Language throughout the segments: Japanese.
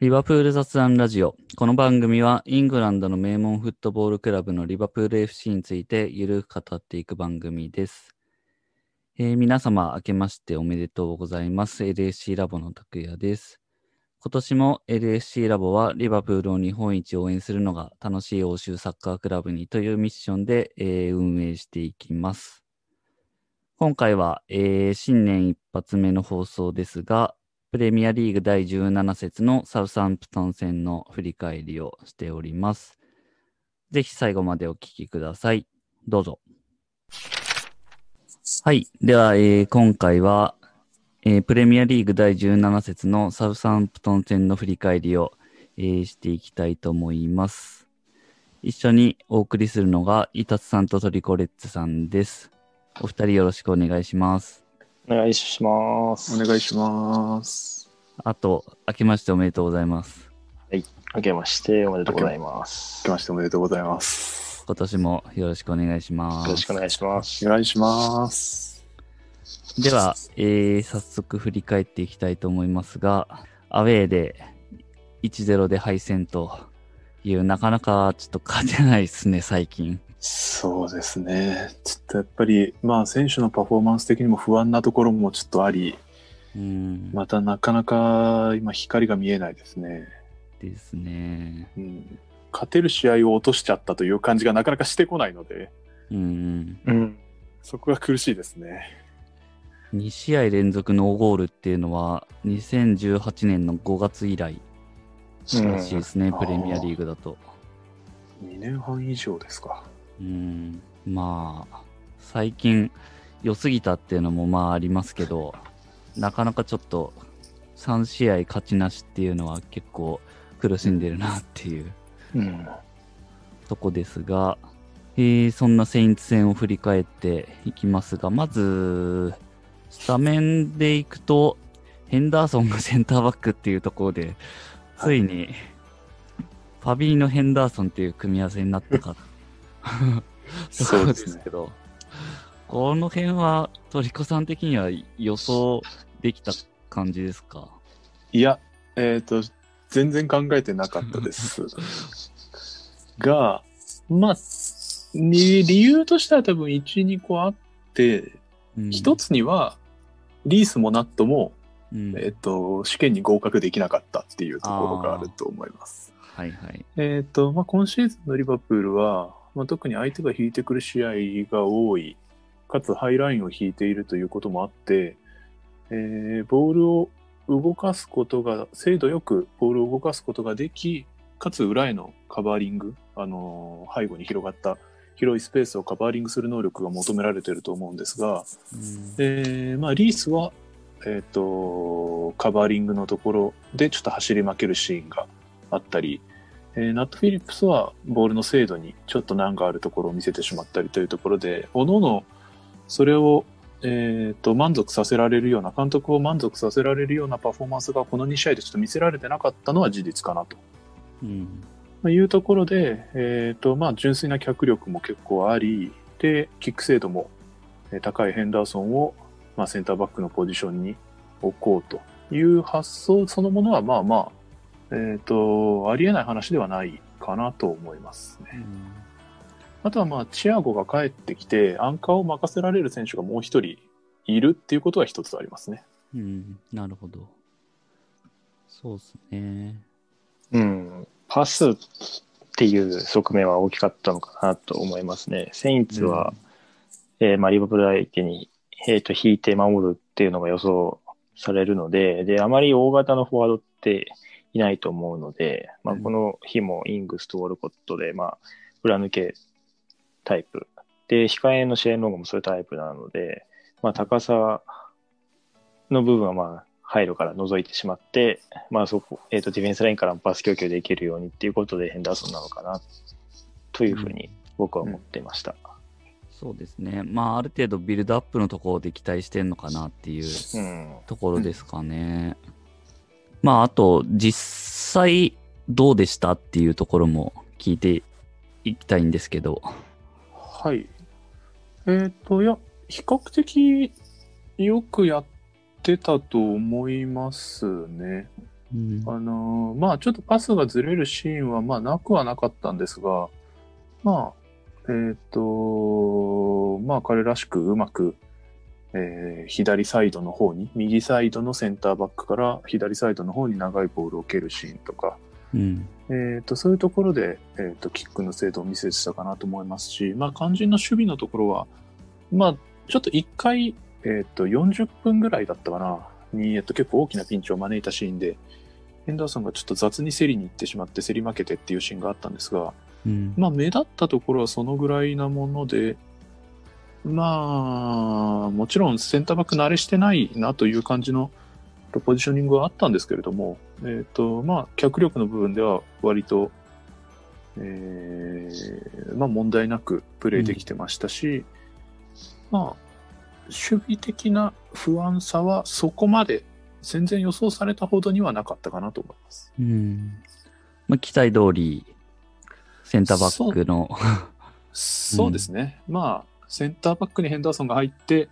リバプール雑談ラジオ。この番組はイングランドの名門フットボールクラブのリバプール FC についてゆるく語っていく番組です。えー皆様、明けましておめでとうございます。LSC ラボの拓也です。今年も LSC ラボはリバプールを日本一応援するのが楽しい欧州サッカークラブにというミッションで、えー運営していきます。今回は、えー新年一発目の放送ですが、プレミアリーグ第17節のサウサンプトン戦の振り返りをしております。ぜひ最後までお聞きください。どうぞ。はい。では、えー今回は、えープレミアリーグ第17節のサウサンプトン戦の振り返りを、えーしていきたいと思います。一緒にお送りするのが、イタツさんとトリコレッツさんです。お二人よろしくお願いします。お願いします。お願いします。あと、明けましておめでとうございます。明けましておめでとうございます。明けましておめでとうございます。今年もよろしくお願いします。よろしくお願いします。お願いします。では、えー早速振り返っていきたいと思いますが、アウェーで1-0で敗戦という、なかなかちょっと勝てないですね、最近。そうですね。ちょっとやっぱり、まあ選手のパフォーマンス的にも不安なところもちょっとあり、うん、またなかなか今光が見えないですね。ですね。うん、勝てる試合を落としちゃったという感じがなかなかしてこないので、うん、うん。そこが苦しいですね。2試合連続ノーゴールっていうのは、2018年の5月以来らしいですね、うんプレミアリーグだと。2年半以上ですか。うん、まあ、最近良すぎたっていうのもまあありますけど、なかなかちょっと3試合勝ちなしっていうのは結構苦しんでるなっていううん。とこですが、えーそんなセインツ戦を振り返っていきますが、まず、スタメンでいくと、ヘンダーソンがセンターバックっていうところで、ついに、ファビーノ・ヘンダーソンっていう組み合わせになったか。そうですねけど、この辺はトリコさん的には予想できた感じですか？いや、えっ、と、全然考えてなかったです。が、まあ、に理由としては多分1、2個あって、一、つには、リースもナットも、うん、えっ、と、試験に合格できなかったっていうところがあると思います。はいはい。えっ、と、まあ、今シーズンのリバプールは、まあ、特に相手が引いてくる試合が多い、かつハイラインを引いているということもあって、えーボールを動かすことが、精度よくボールを動かすことができ、かつ裏へのカバーリング、あのー背後に広がった広いスペースをカバーリングする能力が求められていると思うんですが、うん。えーまあ、リースは、えっ、と、カバーリングのところでちょっと走り負けるシーンがあったり、えーナット・フィリップスはボールの精度にちょっと難があるところを見せてしまったりというところで、おののそれを、えーと満足させられるような、監督を満足させられるようなパフォーマンスがこの2試合でちょっと見せられてなかったのは事実かなと。うんまあいうところで、えーとまあ、純粋な脚力も結構あり、で、キック精度もえー高いヘンダーソンを、まあ、センターバックのポジションに置こうという発想そのものは、まあまあ、えっ、と、ありえない話ではないかなと思いますね。あとはまあ、チアゴが帰ってきて、アンカーを任せられる選手がもう一人いるっていうことは一つありますね。うん、なるほど。そうですね。うん。パスっていう側面は大きかったのかなと思いますね。セインツは、えーまあ、リバプール相手に、えーと引いて守るっていうのが予想されるので、で、あまり大型のフォワードっていないと思うので、まあ、うんこの日もイングスとウォルコットで、まあ、裏抜けタイプ。で、控えの試合の方もそういうタイプなので、まあ、高さの部分はまあ、入るから覗いてしまって、まあそこ、えっ、と、ディフェンスラインからパス供給できるようにっていうことでヘンダーソンなのかな、というふうに僕は思っていました。そうですね。まあ、ある程度ビルドアップのところで期待してんのかなっていううん。ところですかね。まあ、あと、実際どうでしたっていうところも聞いていきたいんですけど。はい。えっ、と、いや、比較的よくやってたと思いますね。うんあのーまあちょっとパスがずれるシーンはまあなくはなかったんですが、まあ、えっ、と、まあ彼らしくうまく、えー左サイドの方に、右サイドのセンターバックから左サイドの方に長いボールを蹴るシーンとか、うん。えっ、と、そういうところで、えっ、と、キックの精度を見せてたかなと思いますし、まあ肝心の守備のところは、まあちょっと一回、えっ、と、40分ぐらいだったかな、に、えっと、結構大きなピンチを招いたシーンで、ヘンダーソンがちょっと雑に競りに行ってしまって競り負けてっていうシーンがあったんですが、うん。まあ目立ったところはそのぐらいなもので、まあ、もちろんセンターバック慣れしてないなという感じのポジショニングはあったんですけれども、えっ、と、まあ、脚力の部分では割と、えーまあ問題なくプレーできてましたし、まあ、守備的な不安さはそこまで全然予想されたほどにはなかったかなと思います。うん。まあ、期待通り、センターバックの、そうですね。まあ、センターバックにヘンダーソンが入って、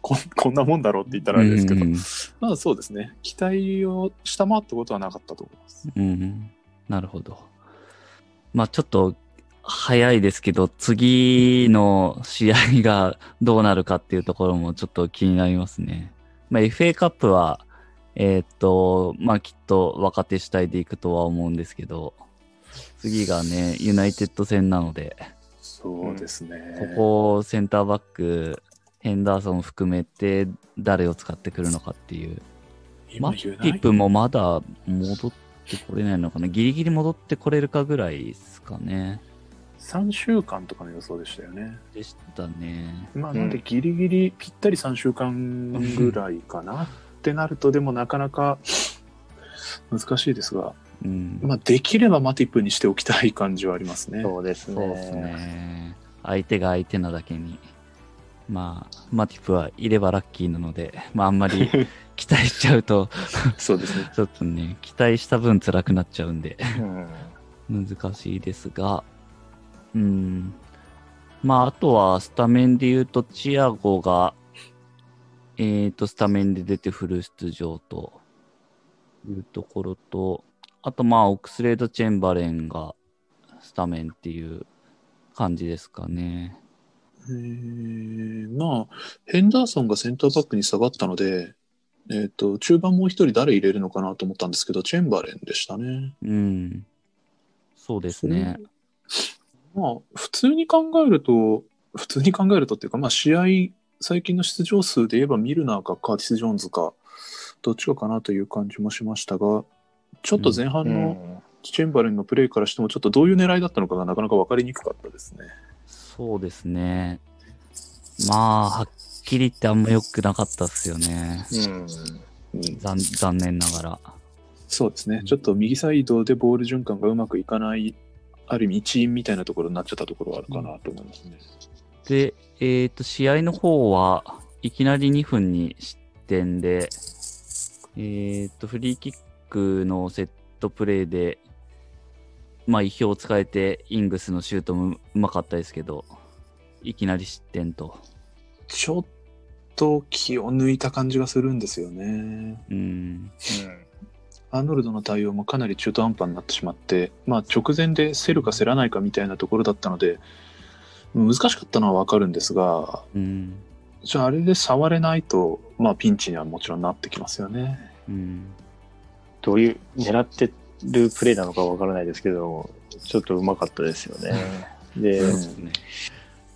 こん こんなもんだろうって言ったらあれですけど、うんまあそうですね。期待を下回ったことはなかったと思います。うん。なるほど。まあちょっと早いですけど、次の試合がどうなるかっていうところもちょっと気になりますね。まあ FA カップは、えーっと、まあきっと若手主体でいくとは思うんですけど、次がね、ユナイテッド戦なので、そうですね。ここセンターバック、ヘンダーソン含めて誰を使ってくるのかっていう。マッティップもまだ戻ってこれないのかな？ギリギリ戻ってこれるかぐらいですかね。3週間とかの予想でしたよね。でしたね。まあ、うんなんでギリギリぴったり3週間ぐらいかな？ってなると、でもなかなか難しいですが、うん。まあ、できればマティップにしておきたい感じはありますね。そうですね。すね。相手が相手なだけに。まあ、マティプはいればラッキーなので、まああんまり 期待しちゃうと、そうですね。ちょっとね、期待した分辛くなっちゃうんで。うん難しいですが、うん。まあ、あとは、スタメンで言うと、チアゴが、えっ、と、スタメンで出てフル出場というところと、あと、まあ、オックスレード・チェンバレンがスタメンっていう感じですかね。えーまあ、ヘンダーソンがセンターバックに下がったので、えっ、と、中盤もう一人誰入れるのかなと思ったんですけど、チェンバレンでしたね。うん。そうですね。まあ、普通に考えると、普通に考えるとっていうか、まあ、試合、最近の出場数で言えばミルナーかカーティス・ジョーンズか、どっちかかなという感じもしましたが、ちょっと前半うのんチェンバレンのプレーからしても、ちょっとどういう狙いだったのかがなかなか分かりにくかったですね。そうですね。まあ、はっきり言ってあんま良くなかったっすよね。うん残残念ながら。そうですね。ちょっと右サイドでボール循環がうまくいかない、ある意味一員みたいなところになっちゃったところはあるかなと思いますね。で、えっ、と、試合の方はいきなり2分に失点で、えっ、と、フリーキックのセットプレーで、まあ、意表を使えて、イングスのシュートもうまかったですけど、いきなり失点と。ちょっと気を抜いた感じがするんですよね。うん。アーノルドの対応もかなり中途半端になってしまって、まあ直前で競るか競らないかみたいなところだったので、難しかったのはわかるんですが、うん。じゃああれで触れないと、まあピンチにはもちろんなってきますよね。うん。どういう、狙ってるプレーなのかわからないですけど、ちょっとうまかったですよね。で、うんですね。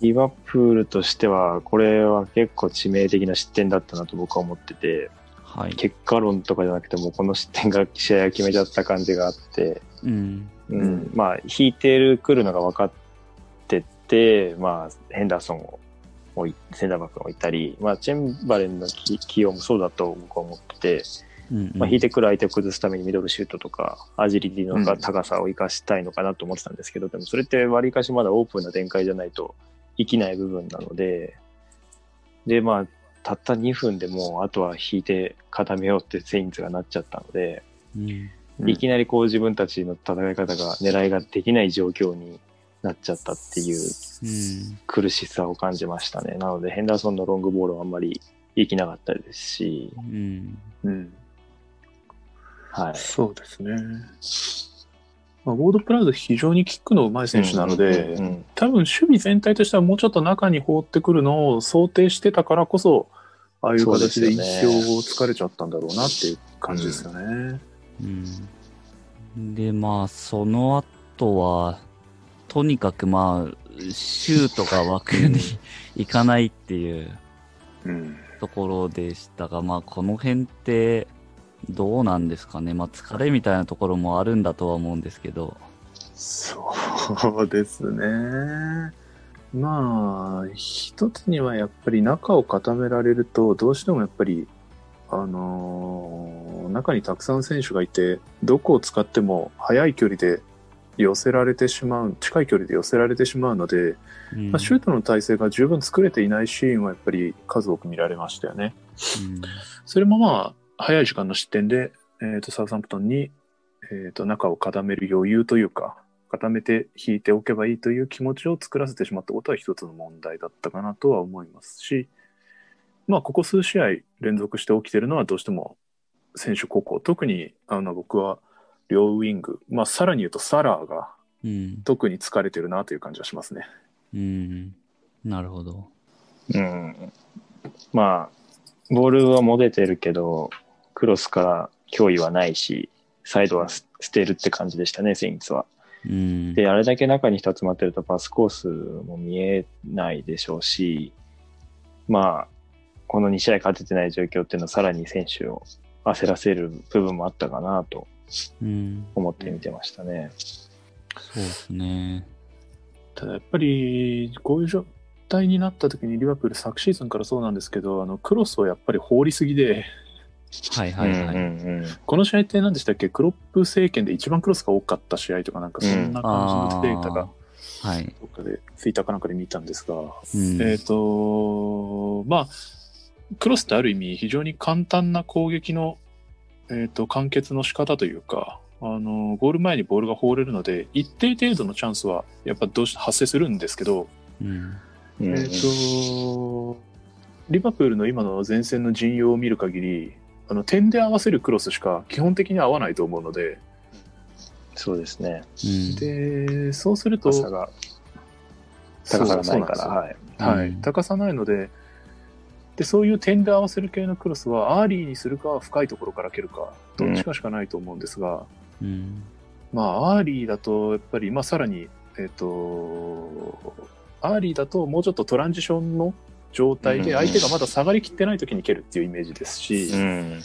リバプールとしては、これは結構致命的な失点だったなと僕は思ってて、はい。結果論とかじゃなくても、この失点が試合を決めちゃった感じがあって、うん。うんうんまあ、引いてる、来るのが分かってて、まあ、ヘンダーソンをセンターバックを置いたり、まあ、チェンバレンの起起用もそうだと僕は思ってて、うんまあ、引いてくる相手を崩すためにミドルシュートとか、アジリティのうん高さを生かしたいのかなと思ってたんですけど、でもそれって割りかしまだオープンな展開じゃないと生きない部分なので、で、まあ、たった2分でもう、あとは引いて固めようってセインツがなっちゃったので、うん。いきなりこう自分たちの戦い方が狙いができない状況になっちゃったっていううん。苦しさを感じましたね。なのでヘンダーソンのロングボールはあんまり生きなかったですし、うん。うん。はい。そうですね。まあ、ウォード・プラウド非常にキックの上手い選手なので、うんうん多分守備全体としてはもうちょっと中に放ってくるのを想定してたからこそ、ああいう形で一票をつかれちゃったんだろうなっていう感じですよね。うん。で、まあ、その後は、とにかくまあ、シュートが枠に行かないっていううん。ところでしたが、まあ、この辺って、どうなんですかね。まあ、疲れみたいなところもあるんだとは思うんですけど。そうですね。まあ、一つにはやっぱり中を固められると、どうしてもやっぱり、あのー中にたくさん選手がいて、どこを使っても速い距離で寄せられてしまう、近い距離で寄せられてしまうので、うんまあ、シュートの体勢が十分作れていないシーンはやっぱり数多く見られましたよね。うんそれもまあ、早い時間の失点で、えー、とサウサンプトンに、えー、と中を固める余裕というか、固めて引いておけばいいという気持ちを作らせてしまったことは一つの問題だったかなとは思いますし、まあ、ここ数試合連続して起きてるのはどうしても選手個々、特にあの僕は両ウイング、まあ、さらに言うとサラーがうん。特に疲れてるなという感じはしますね。うん。なるほど。うん。まあ、ボールは持ててるけど、クロスから脅威はないし、サイドはす捨てるって感じでしたね、セインツは。うん。で、あれだけ中に人集まってるとパスコースも見えないでしょうし、まあ、この2試合勝ててない状況っていうのはさらに選手を焦らせる部分もあったかなとうん。思って見てましたね。そうですね。ただやっぱりこういう状態になった時にリバプール昨シーズンからそうなんですけどあのクロスをやっぱり放りすぎではいはいはい。うんうんうんこの試合って何でしたっけ？クロップ政権で一番クロスが多かった試合とかなんかそんな感じのデータがあーはい。どっかでツイッターかなんかで見たんですが、うん。えっ、とまあクロスってある意味非常に簡単な攻撃の、えー、と完結の仕方というかあのゴール前にボールが放れるので一定程度のチャンスはやっぱどうして発生するんですけど、うん。うんえっ、と、リバプールの今の前線の陣容を見る限り、あの点で合わせるクロスしか基本的に合わないと思うので、そうですね。うん。で、そうすると、高さが、高さがないから、はい。はい、うん高さないので、で、そういう点で合わせる系のクロスは、アーリーにするか、深いところから蹴るか、どっちかしかないと思うんですが、うん。まあ、アーリーだと、やっぱり、まあ、さらに、えっ、と、アーリーだと、もうちょっとトランジションの状態で、うん相手がまだ下がりきってない時に蹴るっていうイメージですし、うん。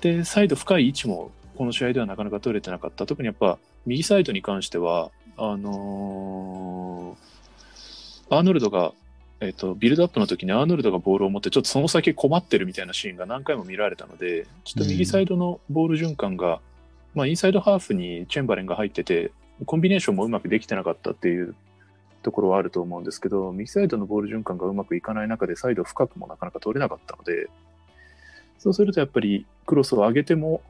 で、サイド深い位置も、この試合ではなかなか取れてなかった。特にやっぱ、右サイドに関しては、あのーアーノルドが、えっ、と、ビルドアップの時にアーノルドがボールを持って、ちょっとその先困ってるみたいなシーンが何回も見られたので、ちょっと右サイドのボール循環が、まあ、インサイドハーフにチェンバレンが入ってて、コンビネーションもうまくできてなかったっていうところはあると思うんですけど、右サイドのボール循環がうまくいかない中で、サイド深くもなかなか取れなかったので、そうするとやっぱりクロスを上げても、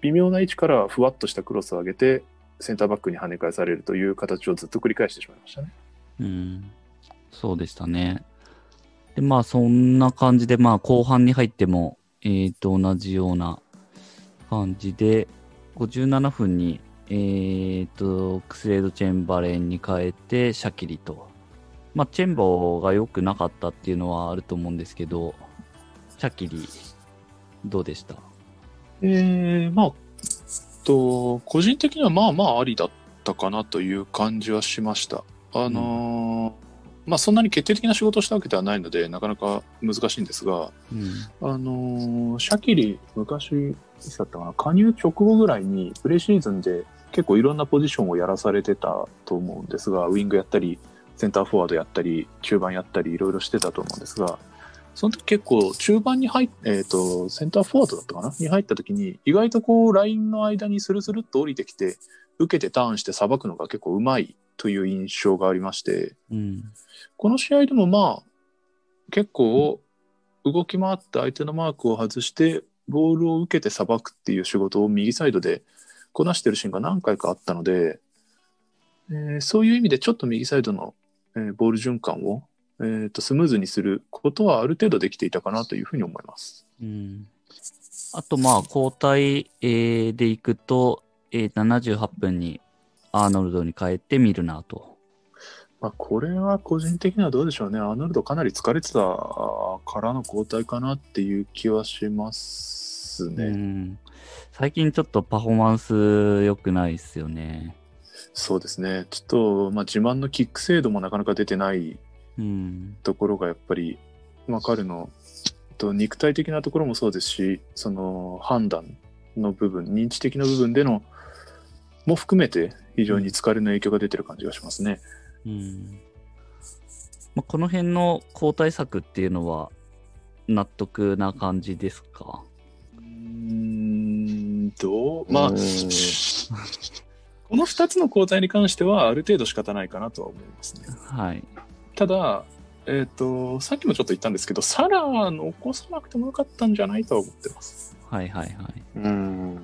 微妙な位置からふわっとしたクロスを上げて、センターバックに跳ね返されるという形をずっと繰り返してしまいましたね。うん。そうでしたね。で、まあ、そんな感じで、まあ、後半に入っても、えっ、と、同じような感じで、57分に、えっ、と、クスレード・チェンバレンに変えて、シャキリと。まあ、チェンボが良くなかったっていうのはあると思うんですけど、シャキリ、どうでした？えー、まあ、と、個人的にはまあまあありだったかなという感じはしました。あのーまあそんなに決定的な仕事をしたわけではないので、なかなか難しいんですが、うん。あのーシャキリ、昔、いつだったかな、加入直後ぐらいに、プレシーズンで結構いろんなポジションをやらされてたと思うんですが、ウィングやったり、センターフォワードやったり、中盤やったり、いろいろしてたと思うんですが、その時結構中盤に入っえっ、と、センターフォワードだったかな？に入った時に、意外とこう、ラインの間にスルスルっと降りてきて、受けてターンしてさばくのが結構うまいという印象がありまして、うん。この試合でもまあ、結構動き回って相手のマークを外して、ボールを受けてさばくっていう仕事を右サイドでこなしてるシーンが何回かあったので、えーそういう意味でちょっと右サイドの、えーボール循環を、えーとスムーズにすることはある程度できていたかなというふうに思います。うん。あと、まあ、交代、えーでいくと、えー78分にアーノルドに変えてミルナーと。まあ、これは個人的にはどうでしょうね。アーノルドかなり疲れてたからの交代かなっていう気はしますうね。ん。最近ちょっとパフォーマンス良くないですよね。そうですね。ちょっと、まあ、自慢のキック精度もなかなか出てないうん。ところがやっぱり、まあ、彼のと肉体的なところもそうですし、その判断の部分、認知的な部分でのも含めて非常に疲れの影響が出てる感じがしますね。うん。まあ、この辺の交代策っていうのは納得な感じですか？うーんどう？まあ、うん この2つの交代に関してはある程度仕方ないかなとは思いますね。はい。ただ、えっ、と、さっきもちょっと言ったんですけど、サラー残さなくてもよかったんじゃないとは思ってます。はいはいはい。うん。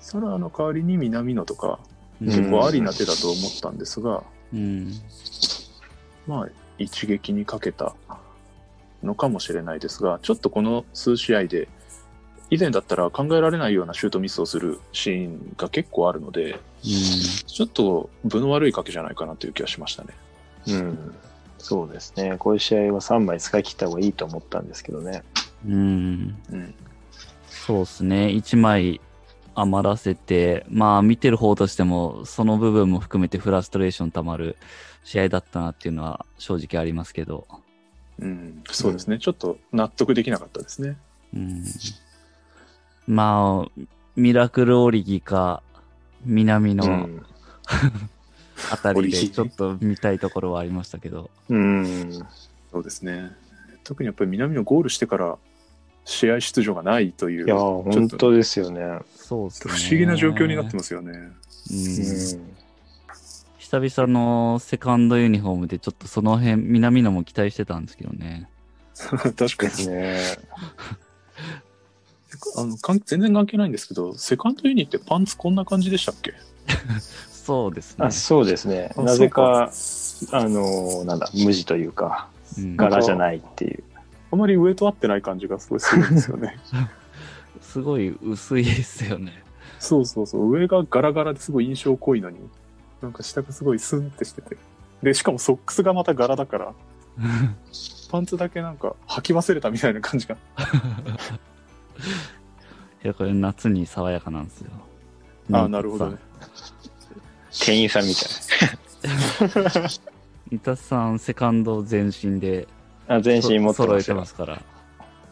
サラーの代わりに南野とか、うん結構ありな手だと思ったんですが、うん。まあ、一撃にかけたのかもしれないですが、ちょっとこの数試合で、以前だったら考えられないようなシュートミスをするシーンが結構あるので、ちょっと分の悪い賭けじゃないかなという気がしましたね。うん。そうですね。こういう試合は3枚使い切った方がいいと思ったんですけどね。うん。うん。うん。そうですね。1枚余らせて、まあ見てる方としても、その部分も含めてフラストレーション溜まる試合だったなっていうのは正直ありますけど。うん、そうですね、ちょっと納得できなかったですね。うん。まあ、ミラクルオリギか、南うのん。あたりでちょっと見たいところはありましたけど。うん。そうですね。特にやっぱり南のゴールしてから試合出場がないという、いや、ちょっと本当ですよね。そうですね。不思議な状況になってますよね。うんうん。久々のセカンドユニフォームでちょっとその辺、南野も期待してたんですけどね。確かですに。ね。あの関全然関係ないんですけど、セカンドユニってパンツこんな感じでしたっけ？そうですねあ、。そうですね。あなぜか、あの、なんだ、無地というか、うん柄じゃないっていう。あまり上と合ってない感じがすごいするんですよね。すごい薄いですよね。そうそうそう。上がガラガラですごい印象濃いのに、なんか下がすごいスンってしてて。で、しかもソックスがまた柄だから、パンツだけなんか履き忘れたみたいな感じが。いや、これ夏に爽やかなんですよ。ああ、なるほどね。店員さんみたい 三田さん、セカンド全身でな。あ、全身持って揃えてますから。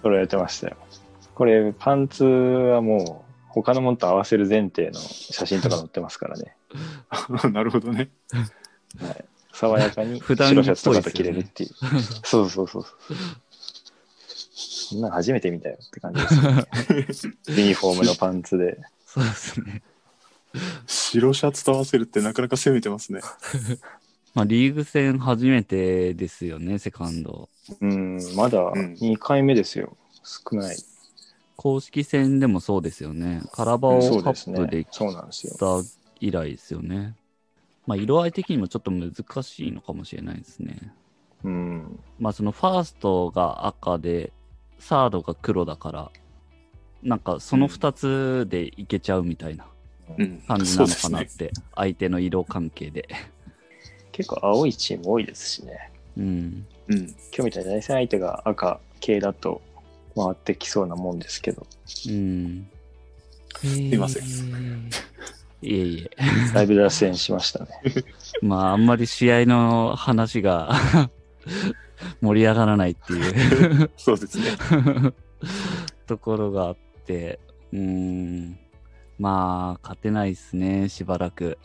揃えてましたよ。これ、パンツはもう、他のものと合わせる前提の写真とか載ってますからね。なるほどね。はい。爽やかに 普段白シャツとかと着れるっていう。そうそうそうそう。そんなの初めて見たよって感じですよね。ユニフォームのパンツで。そうですね。白シャツと合わせるってなかなか攻めてますね。まあ、リーグ戦初めてですよね、セカンド。うん、まだうん2回目ですよ。少ない。公式戦でもそうですよね。カラバオカップでね。そうなんですよ。来た以来ですよね。まあ、色合い的にもちょっと難しいのかもしれないですね。うん。まあ、そのファーストが赤で、サードが黒だから、なんかその2つでいけちゃうみたいなうん。感じなのかなって、相手の色関係で。結構青いチーム多いですしね。うん。うん。今日みたいに対戦相手が赤系だと回ってきそうなもんですけど、うん。すいませんいえいえ。だいぶ脱線しましたね。まあ、あんまり試合の話が盛り上がらないっていう そうですね。ところがあって、うーん。まあ、勝てないですね、しばらく。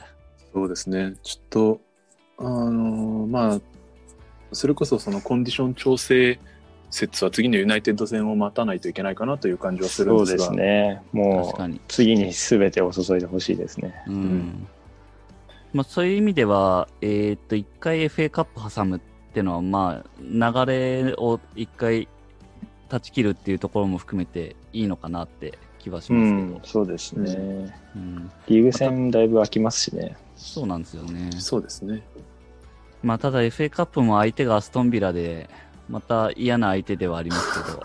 そうですね。ちょっと、あのーまあ、それこそそのコンディション調整説は次のユナイテッド戦を待たないといけないかなという感じはするんそうですが。ですね。もう確かに。次に全てを注いでほしいですね。うん。んまあ、そういう意味では、えーっと、一回 FA カップ挟むっていうのは、まあ、流れを一回断ち切るっていうところも含めていいのかなって気はしうますけど。ん、そうですね。うんリーグ戦だいぶ空きますしね。そうなんですよね。そうですね。まあ、ただ FA カップも相手がアストンビラで、また嫌な相手ではありますけど、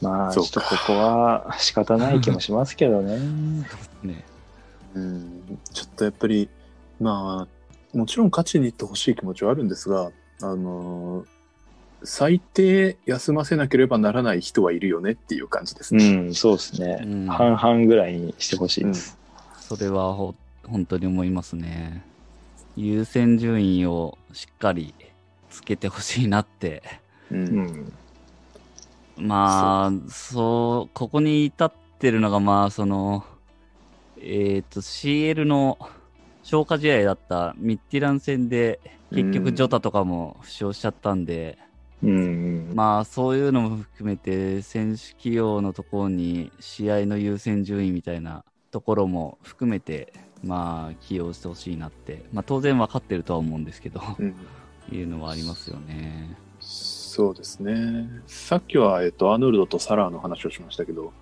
まあ、ちょっとここは仕方ない気もしますけどね。ね。うん、ちょっとやっぱり、まあ、もちろん勝ちに行ってほしい気持ちはあるんですが、あのー最低休ませなければならない人はいるよねっていう感じですうね。ん、そうですね。うん半々ぐらいにしてほしいです。それはほ本当に思いますね。優先順位をしっかりつけてほしいなって。うんうん。まあ、そう、ここに至ってるのが、まあ、その、えっ、と、CL の消化試合だったミッティラン戦で、結局ジョタとかも負傷しちゃったんで、うん。まあ、そういうのも含めて、選手起用のところに試合の優先順位みたいなところも含めて、まあ、起用してほしいなって、まあ、当然分かってるとは思うんですけど、うんいうのはありますよね。そうですね。さっきは、えっと、アーノルドとサラーの話をしましたけど、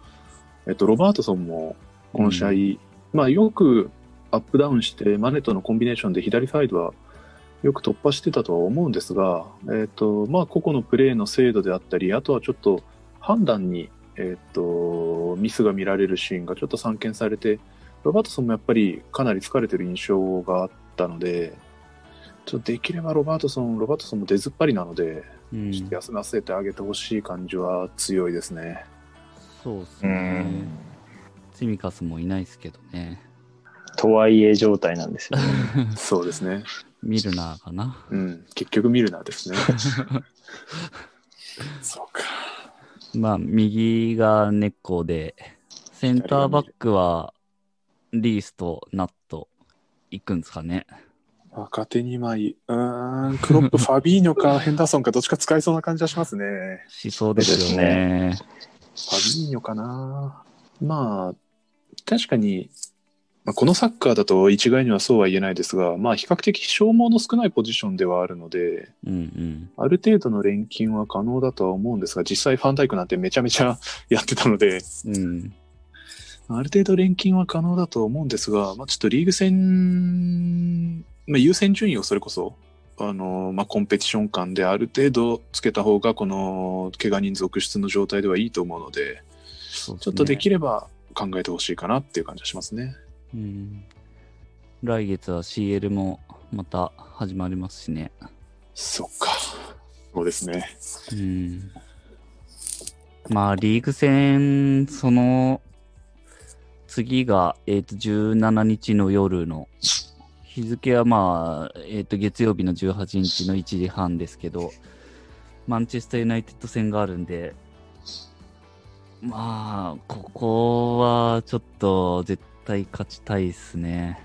えっと、ロバートソンも、この試合、うまあ、よくアップダウンして、マネとのコンビネーションで左サイドはよく突破してたとは思うんですが、えっと、まあ、個々のプレーの精度であったり、あとはちょっと判断に、えっと、ミスが見られるシーンがちょっと散見されて、ロバートソンもやっぱりかなり疲れてる印象があったので、ちょっとできればロバートソン、ロバートソンも出ずっぱりなので、うんちょっと休ませてあげてほしい感じは強いですね。そうですうねん。。ツミカスもいないですけどね。とはいえ状態なんですよね。そうですね。ミルナーかな。うん。結局ミルナーですね。そうか。まあ、右が根っこで、センターバックはリースとナット行くんですかね。若手2枚。うーん。クロップ、ファビーニョかヘンダーソンかどっちか使いそうな感じはしますね。しそうですよね。ファビーニョかな。まあ、確かに、まあ、このサッカーだと一概にはそうは言えないですが、まあ比較的消耗の少ないポジションではあるので、うんうん。ある程度の錬金は可能だとは思うんですが、実際ファンダイクなんてめちゃめちゃ やってたので、うん。ある程度錬金は可能だと思うんですが、まあ、ちょっとリーグ戦、まあ、優先順位をそれこそ、あのまあ、コンペティション感である程度つけた方が、この怪我人続出の状態ではいいと思うので、そうすねちょっとできれば考えてほしいかなっていう感じがしますね。うん。来月は CL もまた始まりますしね。そっか。そうですね。うん。まあ、リーグ戦、その、次が、えっ、と、17日の夜の、日付はまあ、えっ、と、月曜日の18日の1時半ですけど、マンチェスターユナイテッド戦があるんで、まあ、ここはちょっと絶対勝ちたいですね。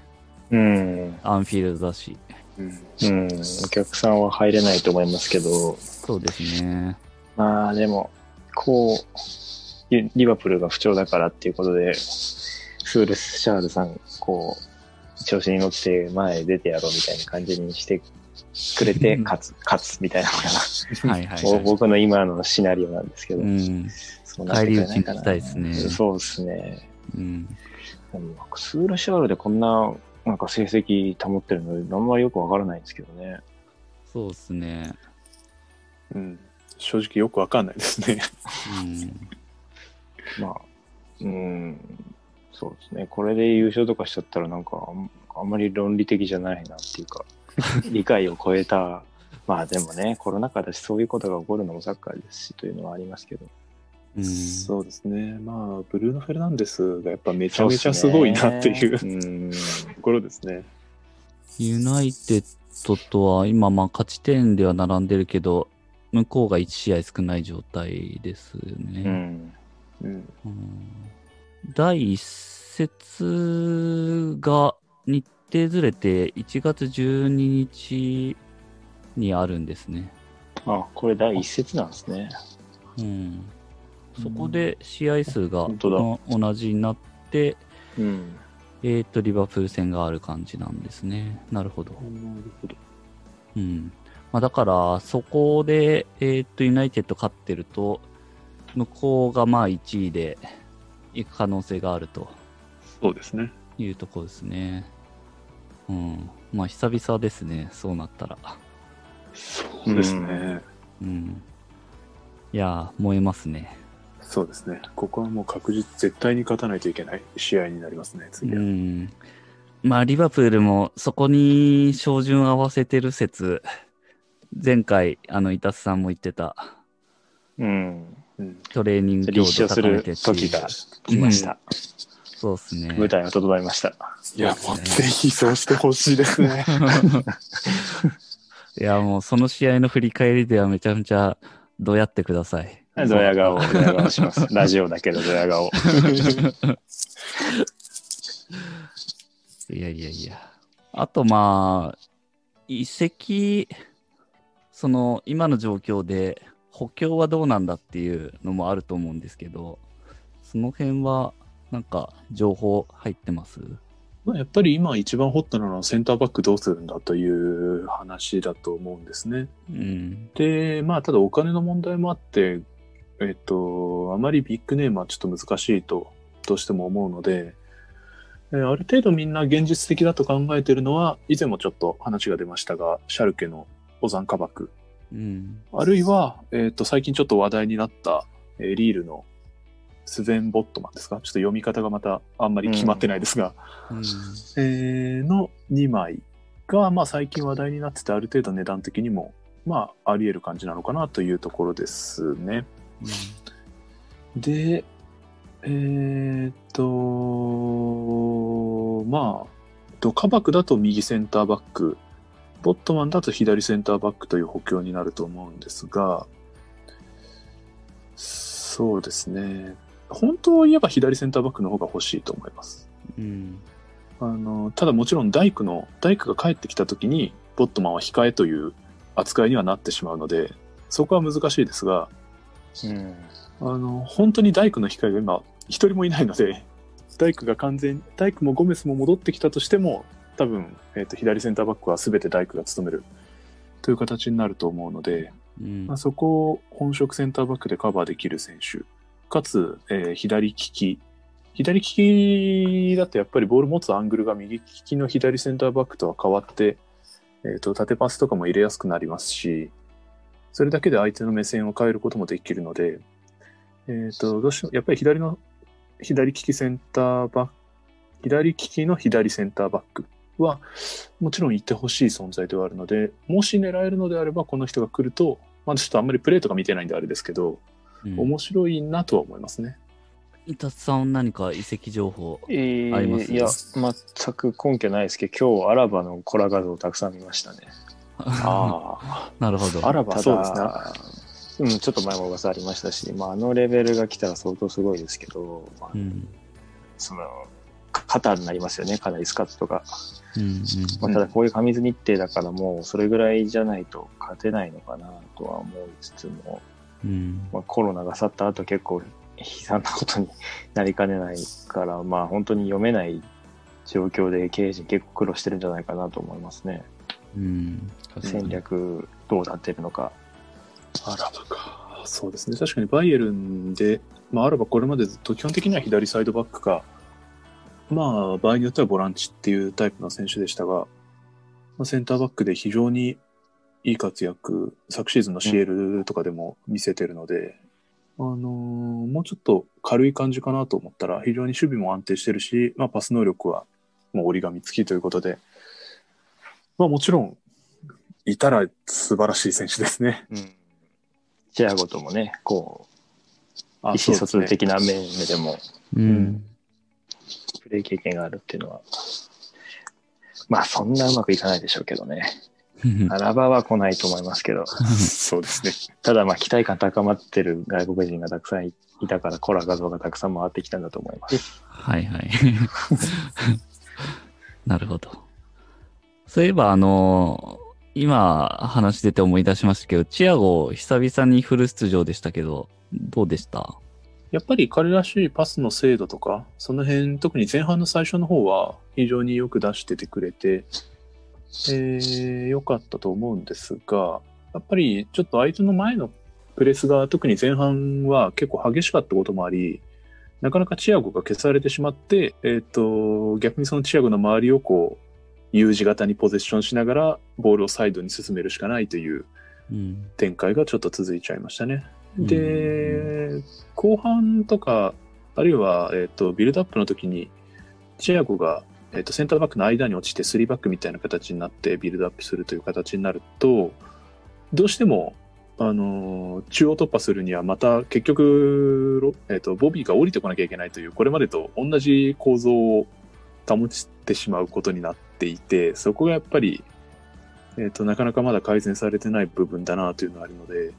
うん。アンフィールドだし。うん。うん。お客さんは入れないと思いますけど、そうですね。まあでも、こう、リリバプールが不調だからっていうことで、スールスシャールさん、こう、調子に乗って前へ出てやろうみたいな感じにしてくれて、勝つ、勝つみたいなのが、はいはい、はい。僕の今のシナリオなんですけど、うん。そうなってくれたいですねそうですね。うん。でもスールシャールでこんな、なんか成績保ってるの、あんまりよくわからないんですけどね。そうですね。うん。正直よくわかんないですね。うん。まあ、うん、そうですね。これで優勝とかしちゃったらなんかあん、あんまり論理的じゃないなっていうか、理解を超えた、まあでもね、コロナ禍だしそういうことが起こるのもサッカーですしというのはありますけど。うん、そうですね。まあ、ブルーノ・フェルナンデスがやっぱめちゃめちゃすごいなっていう。ところですね。ユナイテッドとは今、まあ勝ち点では並んでるけど、向こうが1試合少ない状態ですようね。ん。うん。うん第一節が日程ずれて1月12日にあるんですね。あ、これ第一節なんですね。うん、そこで試合数が同じになって、うん。えっ、と、リバプール戦がある感じなんですね。なるほど。なるほど。うん。まあ、だから、そこで、えっ、と、ユナイテッド勝ってると、向こうがまあ1位で行く可能性があるとそうですね。いうところですね。うん。まあ、久々ですね。そうなったら。そうですね。うん。いやー、燃えますね。そうですね。ここはもう確実、絶対に勝たないといけない試合になりますね、次は。うん。まあ、リバプールもそこに照準合わせてる説、前回、あの、イタスさんも言ってた、うん。うん。トレーニング強度高めて時が来ました。そうですね。舞台が整いました。いや、もうぜひそうしてほしいですね。いや、もうその試合の振り返りではめちゃめちゃどうやってください。ドヤ顔、ドヤ顔します。ラジオだけどドヤ顔。いやいやいや。あとまあ、移籍、その今の状況で補強はどうなんだっていうのもあると思うんですけど、その辺はなんか情報入ってます？まあやっぱり今一番ホットなのはセンターバックどうするんだという話だと思うんですね。うん。で、まあただお金の問題もあって、えっと、あまりビッグネームはちょっと難しいと、どうしても思うので、えーある程度みんな現実的だと考えているのは、以前もちょっと話が出ましたが、シャルケのオザンカバク、うん。あるいは、えっと、最近ちょっと話題になった、えーリールのスベン・ボットマンですか？ちょっと読み方がまたあんまり決まってないですが、うんえーの2枚が、まあ、最近話題になってて、ある程度値段的にも、まあ、あり得る感じなのかなというところですね。で、えーっと、まあ、ドカバクだと右センターバック、ボットマンだと左センターバックという補強になると思うんですが、そうですね。本当を言えば左センターバックの方が欲しいと思います。うん。あの、ただもちろん大工の、大工が帰ってきた時に、ボットマンは控えという扱いにはなってしまうので、そこは難しいですが、うん。あの、本当に大工の控えが今、一人もいないので、大工が完全、大工もゴメスも戻ってきたとしても、多分、えっ、と、左センターバックは全て大工が務めるという形になると思うので、うんまあ、そこを本職センターバックでカバーできる選手、かつ、えー左利き。左利きだとやっぱりボール持つアングルが右利きの左センターバックとは変わって、えっ、と、縦パスとかも入れやすくなりますし、それだけで相手の目線を変えることもできるので、えっ、と、どうしやっぱり左の、左利きセンターバック、左利きの左センターバックは、もちろんいてほしい存在ではあるので、もし狙えるのであれば、この人が来ると、まあ、ちょっとあんまりプレーとか見てないんであれですけど、うん面白いなとは思いますね。イタツさん何か移籍情報えーあります？いや、全く根拠ないですけど、今日アラバのコラ画像をたくさん見ましたね。あ なるほど。あらばたそうですね。だ、うん、ちょっと前も噂ありましたし、まあ、あのレベルが来たら相当すごいですけど、まあうん。その、か肩になりますよね、かなりスカットが。うんうんまあ、ただこういう過密日程だからもうそれぐらいじゃないと勝てないのかなとは思いつつも、うんまあ、コロナが去った後結構悲惨なことになりかねないから、まあ本当に読めない状況で経営陣結構苦労してるんじゃないかなと思いますね。うん。戦略どうなってるのか。あ、アラバか。そうですね。確かにバイエルンで、まあ、アラバこれまでずっと基本的には左サイドバックか、まあ、場合によってはボランチっていうタイプの選手でしたが、まあ、センターバックで非常にいい活躍、昨シーズンの CL とかでも見せてるので、あのーもうちょっと軽い感じかなと思ったら、非常に守備も安定してるし、まあ、パス能力はもう折り紙付きということで、まあ、もちろん、いたら素晴らしい選手ですね。うん。チアゴともね、こう、あ意思疎通的な面でもうん。プレー経験があるっていうのは、まあそんなうまくいかないでしょうけどね。アラバは来ないと思いますけど、そうですね。ただまあ期待感高まってる外国人がたくさんいたから、コラ画像がたくさん回ってきたんだと思います。はいはい。なるほど。そういえば、あの今話出て思い出しましたけど、チアゴ久々にフル出場でしたけど、どうでした？やっぱり彼らしいパスの精度とか、その辺、特に前半の最初の方は非常によく出しててくれて、えー、良かったと思うんですが、やっぱりちょっと相手の前のプレスが特に前半は結構激しかったこともあり、なかなかチアゴが消されてしまって、えっ、と、逆にそのチアゴの周りをこう、U 字型にポゼッションしながらボールをサイドに進めるしかないといううん。展開がちょっと続いちゃいましたね。で、後半とか、あるいは、えっ、と、ビルドアップの時に、チアゴが、えっ、と、センターバックの間に落ちて3バックみたいな形になってビルドアップするという形になると、どうしても、あのー中央突破するにはまた結局、ロえっ、と、ボビーが降りてこなきゃいけないという、これまでと同じ構造を保ってしまうことになっていて、そこがやっぱり、えっ、と、なかなかまだ改善されてない部分だなというのがあるので、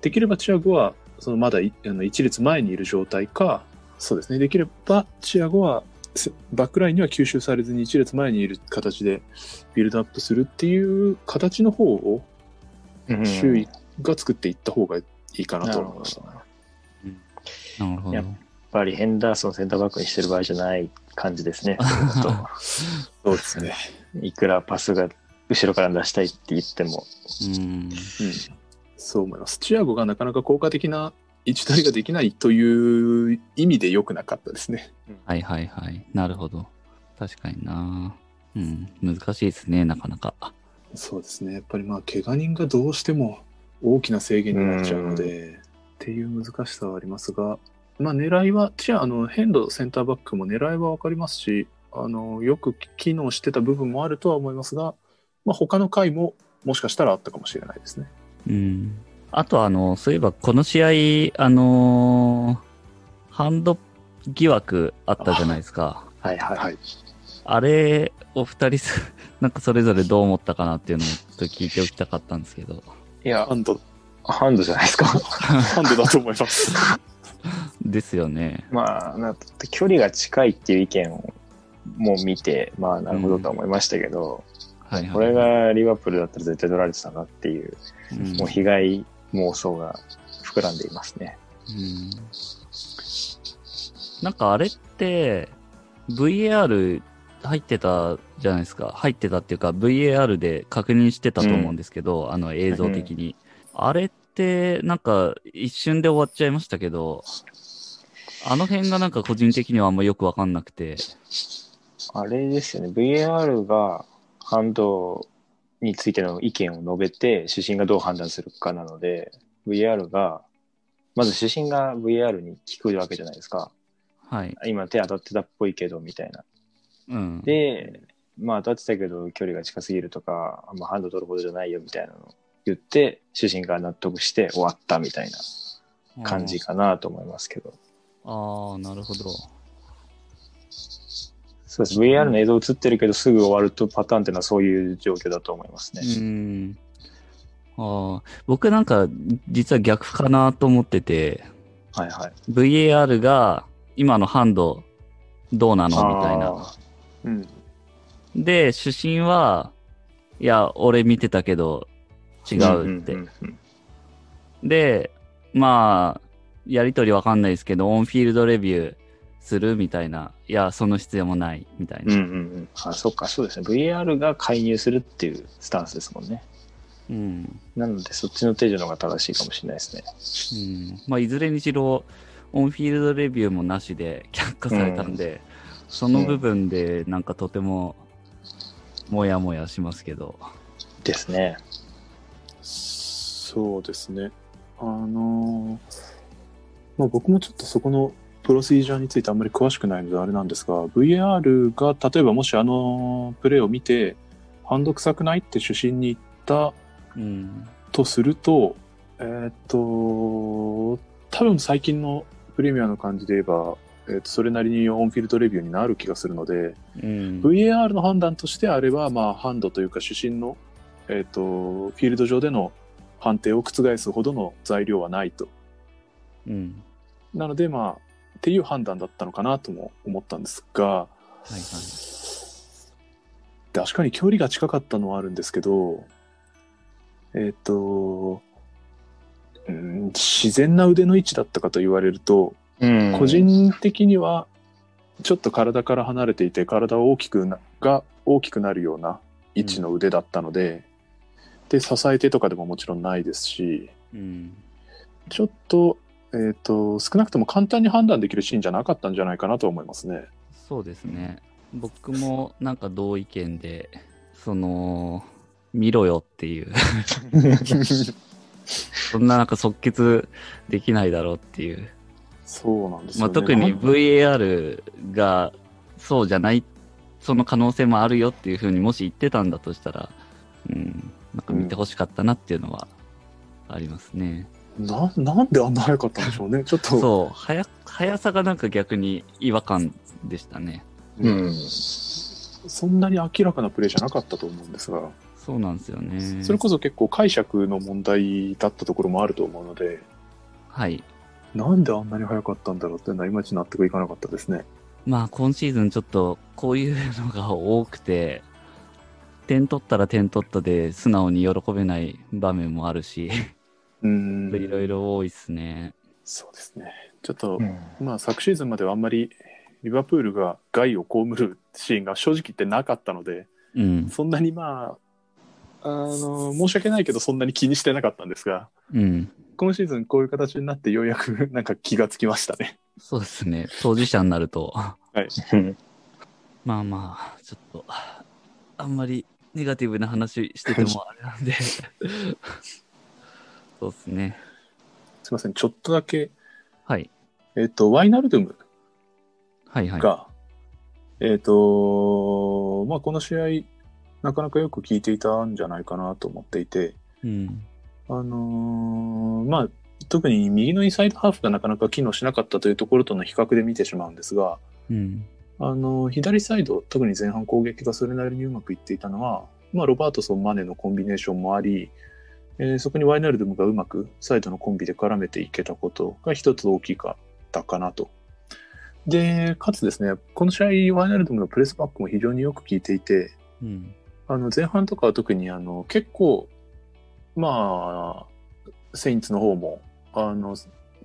できればチアゴは、そのまだいあの一列前にいる状態か、そうですね、できればチアゴはせバックラインには吸収されずに一列前にいる形でビルドアップするっていう形の方をうん周囲が作っていった方がいいかな。と思いました。やっなるほどや。ぱりヘンダーソンセンターバックにしてる場合じゃない感じですね。そうですね。といくらパスが後ろから出したいって言っても。うん。うん、そう思います。チアゴがなかなか効果的な位置取りができないという意味で良くなかったですね。はいはいはい。なるほど。確かにな。うん。難しいですね、なかなか。そうですね。やっぱりまあ、怪我人がどうしても大きな制限になっちゃうので、っていう難しさはありますが、まあ、狙いは、チア、あの、ヘンドセンターバックも狙いはわかりますし、あの、よく機能してた部分もあるとは思いますが、まあ、他の回ももしかしたらあったかもしれないですね。うん。あとあの、そういえばこの試合、あのーハンド疑惑あったじゃないですか。はいはい。はい。あれ、お二人す、なんかそれぞれどう思ったかなっていうのをちょっと聞いておきたかったんですけど。いやハ、ンド、ハンドじゃないですか。ハンドだと思います。ですよね。まあ、な距離が近いっていう意見をもう見て、まあ、なるほどとは思いましたけど、はいはい。これがリバプールだったら絶対取られてたなっていう、うん、もう被害妄想が膨らんでいますね。うんなんかあれって、VAR 入ってたじゃないですか。入ってたっていうか、VAR で確認してたと思うんですけど、あの映像的に。あれって、なんか一瞬で終わっちゃいましたけど、あの辺がなんか個人的にはあんまよくわかんなくて。あれですよね、VAR がハンドについての意見を述べて、主審がどう判断するかなので、VAR が、まず主審が VAR に聞くわけじゃないですか。はい。今手当たってたっぽいけど、みたいな。うん。で、まあ当たってたけど距離が近すぎるとか、まあハンド取るほどじゃないよみたいなのを言って、主審が納得して終わったみたいな感じかなと思いますけど。ああ、なるほど。そうです。VR の映像映ってるけどすぐ終わるとパターンっていうのはそういう状況だと思いますね。うん。ああ、僕なんか実は逆かなと思ってて、はいはい。VAR が今のハンドどうなのみたいな。あうん。で、主審は、いや、俺見てたけど違ーうって。で、まあ、やりとりわかんないですけど、オンフィールドレビューするみたいな。いや、その必要もないみたいな。うんうんうん。あ、そっか、そうですね。VR が介入するっていうスタンスですもんね。うん。なので、そっちの手順の方が正しいかもしれないですね。うん。まあ、いずれにしろ、オンフィールドレビューもなしで却下されたんで、その部分でなんかとても、もやもやしますけど。ですね。そうですね。あのーまあ、僕もちょっとそこのプロシージャーについてあんまり詳しくないのであれなんですが、VAR が例えばもしあのプレーを見て、ハンド臭くないって主審に言ったうん。とすると、えーっと、多分最近のプレミアの感じで言えば、えーっとそれなりにオンフィールドレビューになる気がするので、うん。VAR の判断としてあれば、まあ、ハンドというか主審の、えっ、と、フィールド上での判定を覆すほどの材料はないと。うん。なので、まあ、っていう判断だったのかなとも思ったんですが、はいはい。確かに距離が近かったのはあるんですけど、えっ、と、うん、自然な腕の位置だったかと言われると、うん個人的にはちょっと体から離れていて体を大きくなが大きくなるような位置の腕だったので、で支えてとかでももちろんないですしうん。ちょっと,、えー、と少なくとも簡単に判断できるシーンじゃなかったんじゃないかなと思いますね。そうですね。僕もなんか同意見で、その、見ろよっていう。そんななんか即決できないだろうっていう。そうなんですよね。まあ、特に VAR がそうじゃない、その可能性もあるよっていうふうにもし言ってたんだとしたら、うん、なんか見てほしかったなっていうのはありますね。な、なんであんな早かったんでしょうね。ちょっと、そう、速、速さがなんか逆に違和感でしたね。うん。そんなに明らかなプレーじゃなかったと思うんですが、そうなんですよね。それこそ結構解釈の問題だったところもあると思うので、はい。なんであんなに早かったんだろうっていうのはいまいち納得いかなかったですね。まあ今シーズンちょっとこういうのが多くて、点取ったら点取ったで素直に喜べない場面もあるし、うーん。いろいろ多いっすね。そうですね。ちょっと、うんまあ昨シーズンまではあんまりリバプールが害を被るシーンが正直言ってなかったので、うん。そんなにまあ、あの、申し訳ないけどそんなに気にしてなかったんですが、うん。今シーズンこういう形になってようやく なんか気がつきましたね。そうですね。当事者になると、うん まあまあ、ちょっと、あんまりネガティブな話しててもあれなんで、そうですね。すいません、ちょっとだけ、はい。えっ、と、ワイナルドゥムはいはい。が、えっ、と、まあこの試合、なかなかよく聞いていたんじゃないかなと思っていて、うん。あのーまあ、特に右のインサイドハーフがなかなか機能しなかったというところとの比較で見てしまうんですが、うん。あの左サイド、特に前半攻撃がそれなりにうまくいっていたのは、まあ、ロバートソン・マネのコンビネーションもあり、えーそこにワイナルドゥムがうまくサイドのコンビで絡めていけたことが一つ大きかったかなと。で、かつですね、この試合、ワイナルドゥムのプレスバックも非常によく効いていて、うん。あの前半とかは特にあの結構、まあ、セインツの方もあの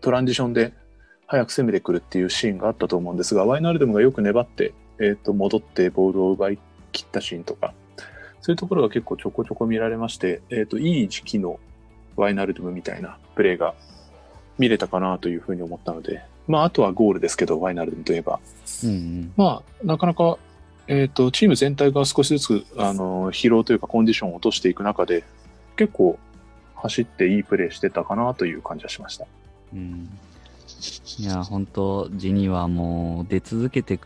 トランジションで早く攻めてくるっていうシーンがあったと思うんですが、ワイナルドゥムがよく粘って、えー、と戻ってボールを奪い切ったシーンとか、そういうところが結構ちょこちょこ見られまして、えー、といい時期のワイナルドゥムみたいなプレーが見れたかなというふうに思ったので、まあ、あとはゴールですけど、ワイナルドゥムといえば。うん。まあ、なかなか、えっ、と、チーム全体が少しずつ、あの、疲労というかコンディションを落としていく中で、結構走っていいプレーしてたかなという感じはしました。うん。いや、本当ジニはもう出続けて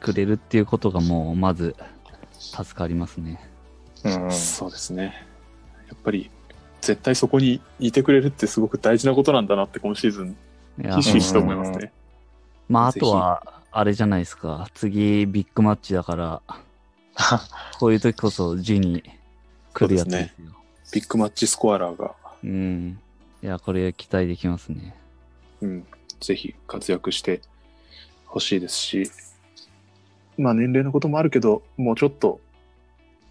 くれるっていうことがもう、まず、助かりますね。うんそうですね。やっぱり、絶対そこにいてくれるってすごく大事なことなんだなって今シーズン、ひしひしと思いますね。まあ、あとは、あれじゃないですか。次、ビッグマッチだから、こういう時こそジニ来るやつですよ。ビッグマッチスコアラーが、うん。いや、これ期待できますね。うん、ぜひ活躍してほしいですし、まあ年齢のこともあるけど、もうちょっと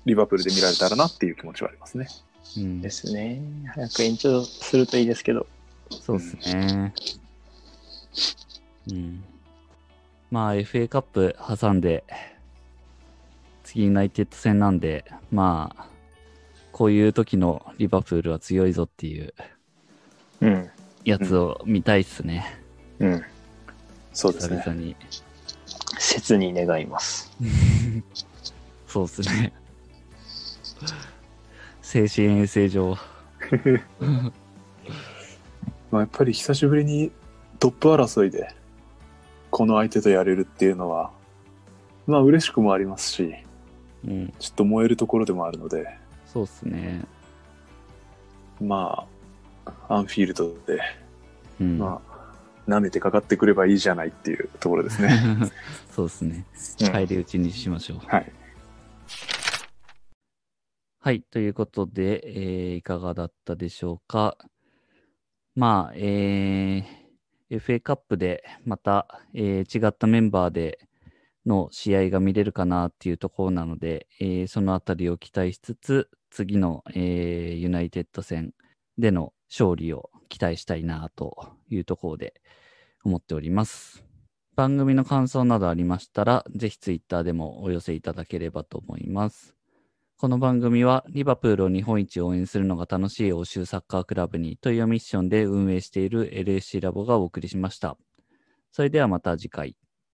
リバプールで見られたらなっていう気持ちはありますね。うんで。すね。早く延長するといいですけど。そうですね。うん。まあ、FA カップ挟んで、次ユナイテッド戦なんで、まあ、こういう時のリバプールは強いぞっていううん。やつを見たいっすね。うん。そうですね。久々に。切に願います。そうっすね。精神衛生上。まあ、やっぱり久しぶりにトップ争いでこの相手とやれるっていうのは、まあ嬉しくもありますし、うん。ちょっと燃えるところでもあるので、そうっすね。まあ、アンフィールドで、うん。まあ、舐めてかかってくればいいじゃないっていうところですね。そうっすね。うん返り討ちにしましょう。はい。はい。ということで、えーいかがだったでしょうか。まあ、えー FA カップでまた、えー違ったメンバーでの試合が見れるかなっていうところなので、えーそのあたりを期待しつつ、次の、えユナイテッド戦での勝利を期待したいなというところで思っております。番組の感想などありましたら、ぜひツイッターでもお寄せいただければと思います。この番組はリバプールを日本一応援するのが楽しい欧州サッカークラブにというミッションで運営している LSC ラボがお送りしました。それではまた次回。